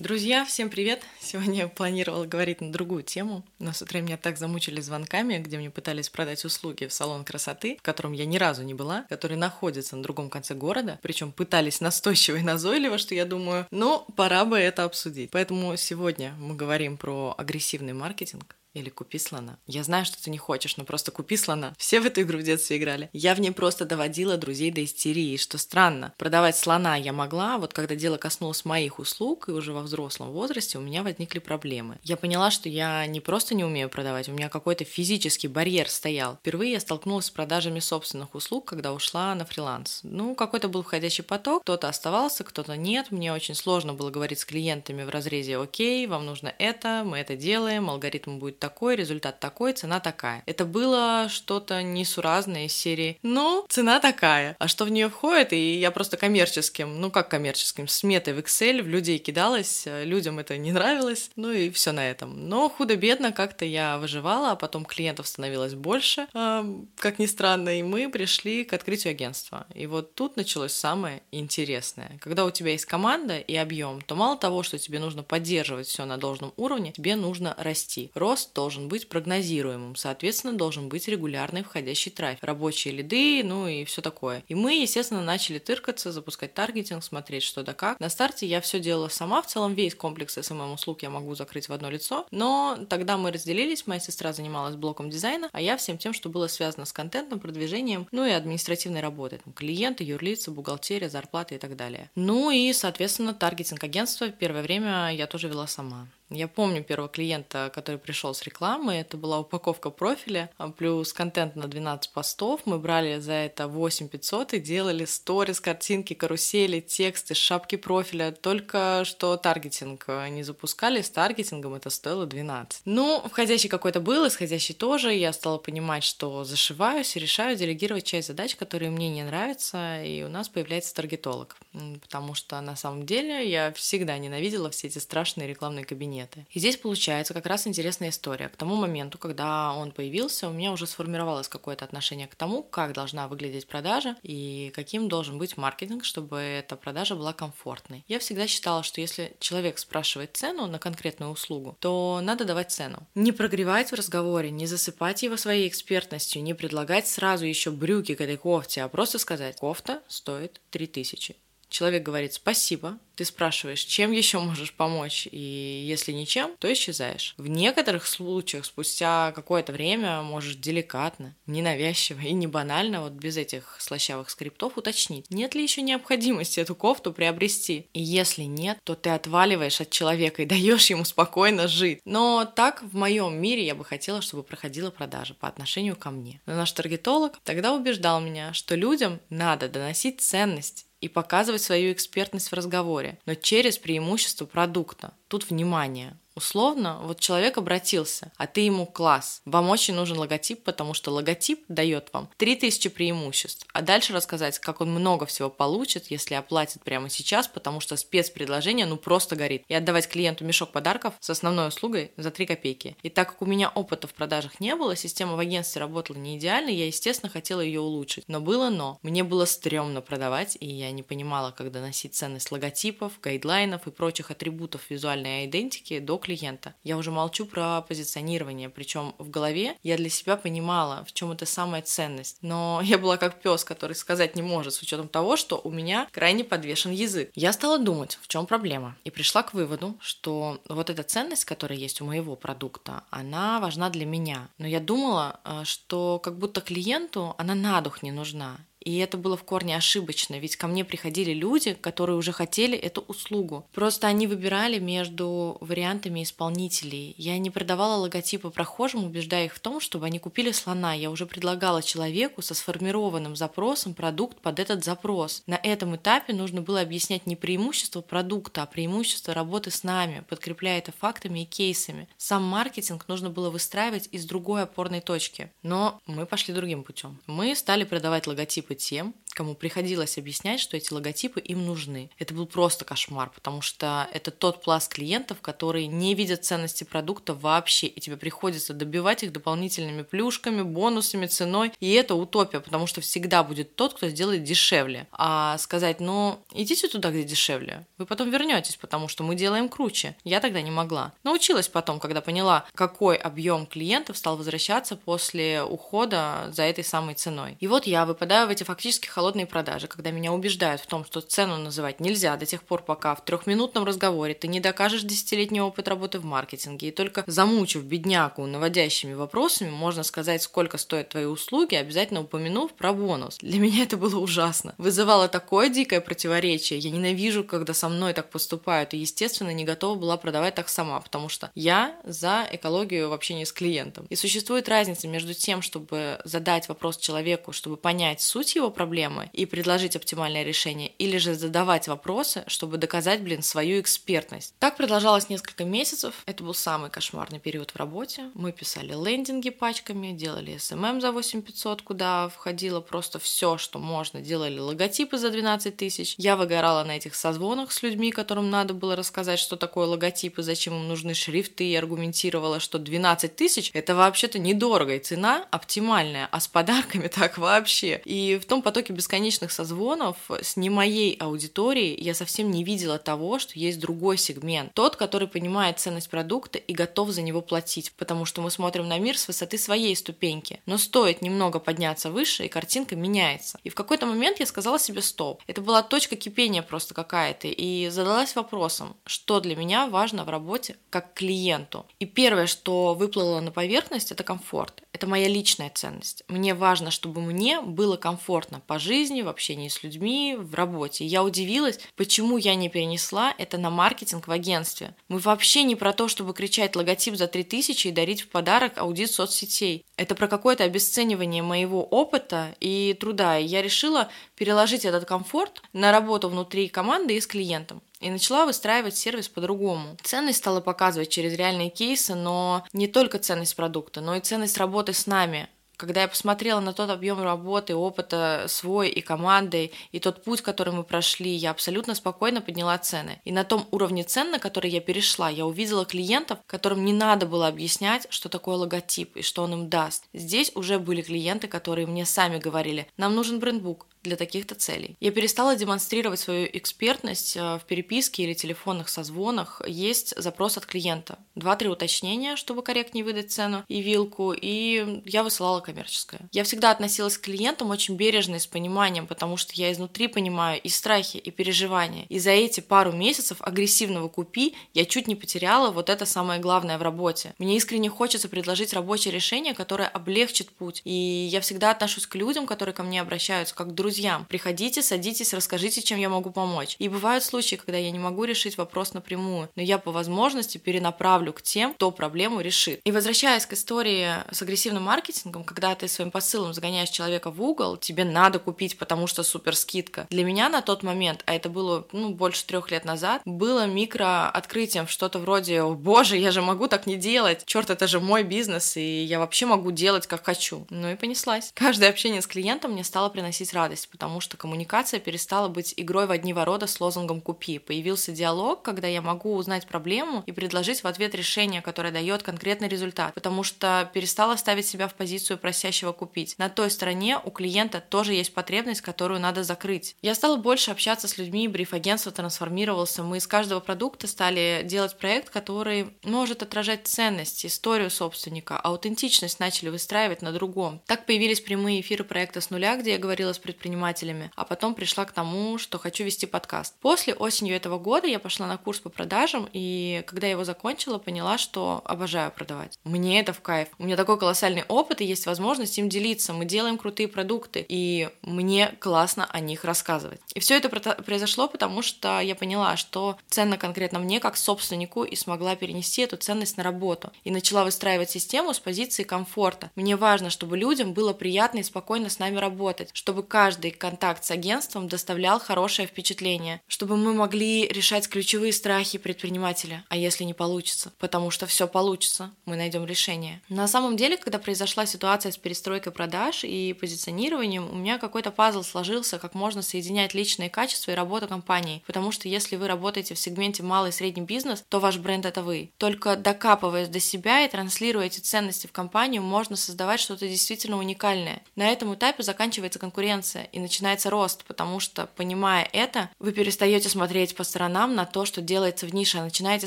Друзья, всем привет! Сегодня я планировала говорить на другую тему, но с утра меня так замучили звонками, где мне пытались продать услуги в салон красоты, в котором я ни разу не была, который находится на другом конце города, причем пытались настойчиво и назойливо, что я думаю, ну, пора бы это обсудить. Поэтому сегодня мы говорим про агрессивный маркетинг, или купи слона. Я знаю, что ты не хочешь, но просто купи слона. Все в эту игру в детстве играли. Я в ней просто доводила друзей до истерии, что странно. Продавать слона я могла, вот когда дело коснулось моих услуг, и уже во взрослом возрасте у меня возникли проблемы. Я поняла, что я не просто не умею продавать, у меня какой-то физический барьер стоял. Впервые я столкнулась с продажами собственных услуг, когда ушла на фриланс. Ну, какой-то был входящий поток, кто-то оставался, кто-то нет. Мне очень сложно было говорить с клиентами в разрезе «Окей, вам нужно это, мы это делаем, алгоритм будет такой, результат такой, цена такая. Это было что-то несуразное из серии «Ну, цена такая». А что в нее входит? И я просто коммерческим, ну как коммерческим, сметой в Excel в людей кидалась, людям это не нравилось, ну и все на этом. Но худо-бедно как-то я выживала, а потом клиентов становилось больше, э, как ни странно, и мы пришли к открытию агентства. И вот тут началось самое интересное. Когда у тебя есть команда и объем, то мало того, что тебе нужно поддерживать все на должном уровне, тебе нужно расти. Рост должен быть прогнозируемым, соответственно, должен быть регулярный входящий трафик, рабочие лиды, ну и все такое. И мы, естественно, начали тыркаться, запускать таргетинг, смотреть что да как. На старте я все делала сама, в целом весь комплекс SMM услуг я могу закрыть в одно лицо, но тогда мы разделились, моя сестра занималась блоком дизайна, а я всем тем, что было связано с контентом, продвижением, ну и административной работой, там, клиенты, юрлицы, бухгалтерия, зарплаты и так далее. Ну и, соответственно, таргетинг агентства первое время я тоже вела сама. Я помню первого клиента, который пришел с рекламы. Это была упаковка профиля а плюс контент на 12 постов. Мы брали за это 8 500 и делали сторис, картинки, карусели, тексты, шапки профиля. Только что таргетинг не запускали. С таргетингом это стоило 12. Ну, входящий какой-то был, исходящий тоже. Я стала понимать, что зашиваюсь и решаю делегировать часть задач, которые мне не нравятся. И у нас появляется таргетолог. Потому что на самом деле я всегда ненавидела все эти страшные рекламные кабинеты планеты. И здесь получается как раз интересная история. К тому моменту, когда он появился, у меня уже сформировалось какое-то отношение к тому, как должна выглядеть продажа и каким должен быть маркетинг, чтобы эта продажа была комфортной. Я всегда считала, что если человек спрашивает цену на конкретную услугу, то надо давать цену. Не прогревать в разговоре, не засыпать его своей экспертностью, не предлагать сразу еще брюки к этой кофте, а просто сказать, кофта стоит 3000. Человек говорит спасибо, ты спрашиваешь, чем еще можешь помочь, и если ничем, то исчезаешь. В некоторых случаях спустя какое-то время можешь деликатно, ненавязчиво и не банально, вот без этих слащавых скриптов уточнить, нет ли еще необходимости эту кофту приобрести. И если нет, то ты отваливаешь от человека и даешь ему спокойно жить. Но так в моем мире я бы хотела, чтобы проходила продажа по отношению ко мне. Но наш таргетолог тогда убеждал меня, что людям надо доносить ценность и показывать свою экспертность в разговоре, но через преимущество продукта. Тут внимание. Условно, вот человек обратился, а ты ему класс. Вам очень нужен логотип, потому что логотип дает вам 3000 преимуществ. А дальше рассказать, как он много всего получит, если оплатит прямо сейчас, потому что спецпредложение ну просто горит. И отдавать клиенту мешок подарков с основной услугой за 3 копейки. И так как у меня опыта в продажах не было, система в агентстве работала не идеально, я, естественно, хотела ее улучшить. Но было но. Мне было стрёмно продавать, и я не понимала, как доносить ценность логотипов, гайдлайнов и прочих атрибутов визуальной идентики до клиента. Я уже молчу про позиционирование, причем в голове я для себя понимала, в чем это самая ценность. Но я была как пес, который сказать не может, с учетом того, что у меня крайне подвешен язык. Я стала думать, в чем проблема, и пришла к выводу, что вот эта ценность, которая есть у моего продукта, она важна для меня. Но я думала, э, что как будто клиенту она на дух не нужна. И это было в корне ошибочно, ведь ко мне приходили люди, которые уже хотели эту услугу. Просто они выбирали между вариантами исполнителей. Я не продавала логотипы прохожим, убеждая их в том, чтобы они купили слона. Я уже предлагала человеку со сформированным запросом продукт под этот запрос. На этом этапе нужно было объяснять не преимущество продукта, а преимущество работы с нами, подкрепляя это фактами и кейсами. Сам маркетинг нужно было выстраивать из другой опорной точки. Но мы пошли другим путем. Мы стали продавать логотипы тем, кому приходилось объяснять, что эти логотипы им нужны. Это был просто кошмар, потому что это тот пласт клиентов, которые не видят ценности продукта вообще, и тебе приходится добивать их дополнительными плюшками, бонусами, ценой, и это утопия, потому что всегда будет тот, кто сделает дешевле. А сказать, ну, идите туда, где дешевле, вы потом вернетесь, потому что мы делаем круче. Я тогда не могла. Научилась потом, когда поняла, какой объем клиентов стал возвращаться после ухода за этой самой ценой. И вот я выпадаю в эти фактически холодные продажи, когда меня убеждают в том, что цену называть нельзя до тех пор, пока в трехминутном разговоре ты не докажешь десятилетний опыт работы в маркетинге, и только замучив бедняку наводящими вопросами, можно сказать, сколько стоят твои услуги, обязательно упомянув про бонус. Для меня это было ужасно. Вызывало такое дикое противоречие. Я ненавижу, когда со мной так поступают, и, естественно, не готова была продавать так сама, потому что я за экологию в общении с клиентом. И существует разница между тем, чтобы задать вопрос человеку, чтобы понять суть его проблемы и предложить оптимальное решение, или же задавать вопросы, чтобы доказать, блин, свою экспертность. Так продолжалось несколько месяцев. Это был самый кошмарный период в работе. Мы писали лендинги пачками, делали SMM за 8500, куда входило просто все, что можно. Делали логотипы за 12 тысяч. Я выгорала на этих созвонах с людьми, которым надо было рассказать, что такое логотип и зачем им нужны шрифты, и аргументировала, что 12 тысяч это вообще-то недорого, и цена оптимальная, а с подарками так вообще. И в том потоке бесконечных созвонов с не моей аудиторией я совсем не видела того, что есть другой сегмент. Тот, который понимает ценность продукта и готов за него платить, потому что мы смотрим на мир с высоты своей ступеньки. Но стоит немного подняться выше, и картинка меняется. И в какой-то момент я сказала себе стоп. Это была точка кипения просто какая-то, и задалась вопросом, что для меня важно в работе как клиенту. И первое, что выплыло на поверхность, это комфорт. Это моя личная ценность. Мне важно, чтобы мне было комфортно по жизни, в общении с людьми, в работе. я удивилась, почему я не перенесла это на маркетинг в агентстве. Мы вообще не про то, чтобы кричать логотип за 3000 и дарить в подарок аудит соцсетей. Это про какое-то обесценивание моего опыта и труда. И я решила переложить этот комфорт на работу внутри команды и с клиентом и начала выстраивать сервис по-другому. Ценность стала показывать через реальные кейсы, но не только ценность продукта, но и ценность работы с нами, когда я посмотрела на тот объем работы, опыта свой и команды, и тот путь, который мы прошли, я абсолютно спокойно подняла цены. И на том уровне цен, на который я перешла, я увидела клиентов, которым не надо было объяснять, что такое логотип и что он им даст. Здесь уже были клиенты, которые мне сами говорили, нам нужен брендбук, для таких-то целей. Я перестала демонстрировать свою экспертность э, в переписке или телефонных созвонах. Есть запрос от клиента. Два-три уточнения, чтобы корректнее выдать цену и вилку, и я высылала коммерческое. Я всегда относилась к клиентам очень бережно и с пониманием, потому что я изнутри понимаю и страхи, и переживания. И за эти пару месяцев агрессивного купи я чуть не потеряла вот это самое главное в работе. Мне искренне хочется предложить рабочее решение, которое облегчит путь. И я всегда отношусь к людям, которые ко мне обращаются, как к друзьям. Приходите, садитесь, расскажите, чем я могу помочь. И бывают случаи, когда я не могу решить вопрос напрямую, но я по возможности перенаправлю к тем, кто проблему решит. И возвращаясь к истории с агрессивным маркетингом, когда ты своим посылом загоняешь человека в угол, тебе надо купить, потому что супер скидка. Для меня на тот момент, а это было ну, больше трех лет назад, было микро открытием что-то вроде «О, боже, я же могу так не делать! Черт, это же мой бизнес, и я вообще могу делать, как хочу». Ну и понеслась. Каждое общение с клиентом мне стало приносить радость, потому что коммуникация перестала быть игрой в одни ворота с лозунгом «купи». Появился диалог, когда я могу узнать проблему и предложить в ответ решение, которое дает конкретный результат, потому что перестала ставить себя в позицию просящего купить. На той стороне у клиента тоже есть потребность, которую надо закрыть. Я стала больше общаться с людьми, бриф-агентство трансформировался, мы из каждого продукта стали делать проект, который может отражать ценность, историю собственника, аутентичность начали выстраивать на другом. Так появились прямые эфиры проекта с нуля, где я говорила с предпринимателями предпринимателями, а потом пришла к тому, что хочу вести подкаст. После осенью этого года я пошла на курс по продажам, и когда я его закончила, поняла, что обожаю продавать. Мне это в кайф. У меня такой колоссальный опыт, и есть возможность им делиться. Мы делаем крутые продукты, и мне классно о них рассказывать. И все это произошло, потому что я поняла, что ценно конкретно мне как собственнику и смогла перенести эту ценность на работу. И начала выстраивать систему с позиции комфорта. Мне важно, чтобы людям было приятно и спокойно с нами работать, чтобы каждый контакт с агентством доставлял хорошее впечатление, чтобы мы могли решать ключевые страхи предпринимателя, а если не получится, потому что все получится, мы найдем решение. На самом деле, когда произошла ситуация с перестройкой продаж и позиционированием, у меня какой-то пазл сложился, как можно соединять личные качества и работу компании, потому что если вы работаете в сегменте малый и средний бизнес, то ваш бренд это вы. Только докапываясь до себя и транслируя эти ценности в компанию, можно создавать что-то действительно уникальное. На этом этапе заканчивается конкуренция и начинается рост, потому что, понимая это, вы перестаете смотреть по сторонам на то, что делается в нише, а начинаете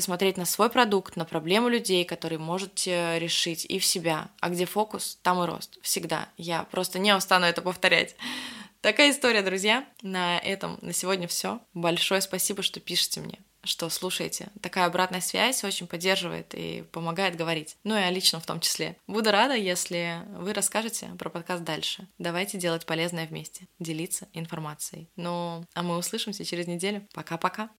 смотреть на свой продукт, на проблему людей, которые можете решить и в себя. А где фокус, там и рост. Всегда. Я просто не устану это повторять. Такая история, друзья. На этом на сегодня все. Большое спасибо, что пишете мне что слушаете. Такая обратная связь очень поддерживает и помогает говорить. Ну и о личном в том числе. Буду рада, если вы расскажете про подкаст дальше. Давайте делать полезное вместе, делиться информацией. Ну, а мы услышимся через неделю. Пока-пока.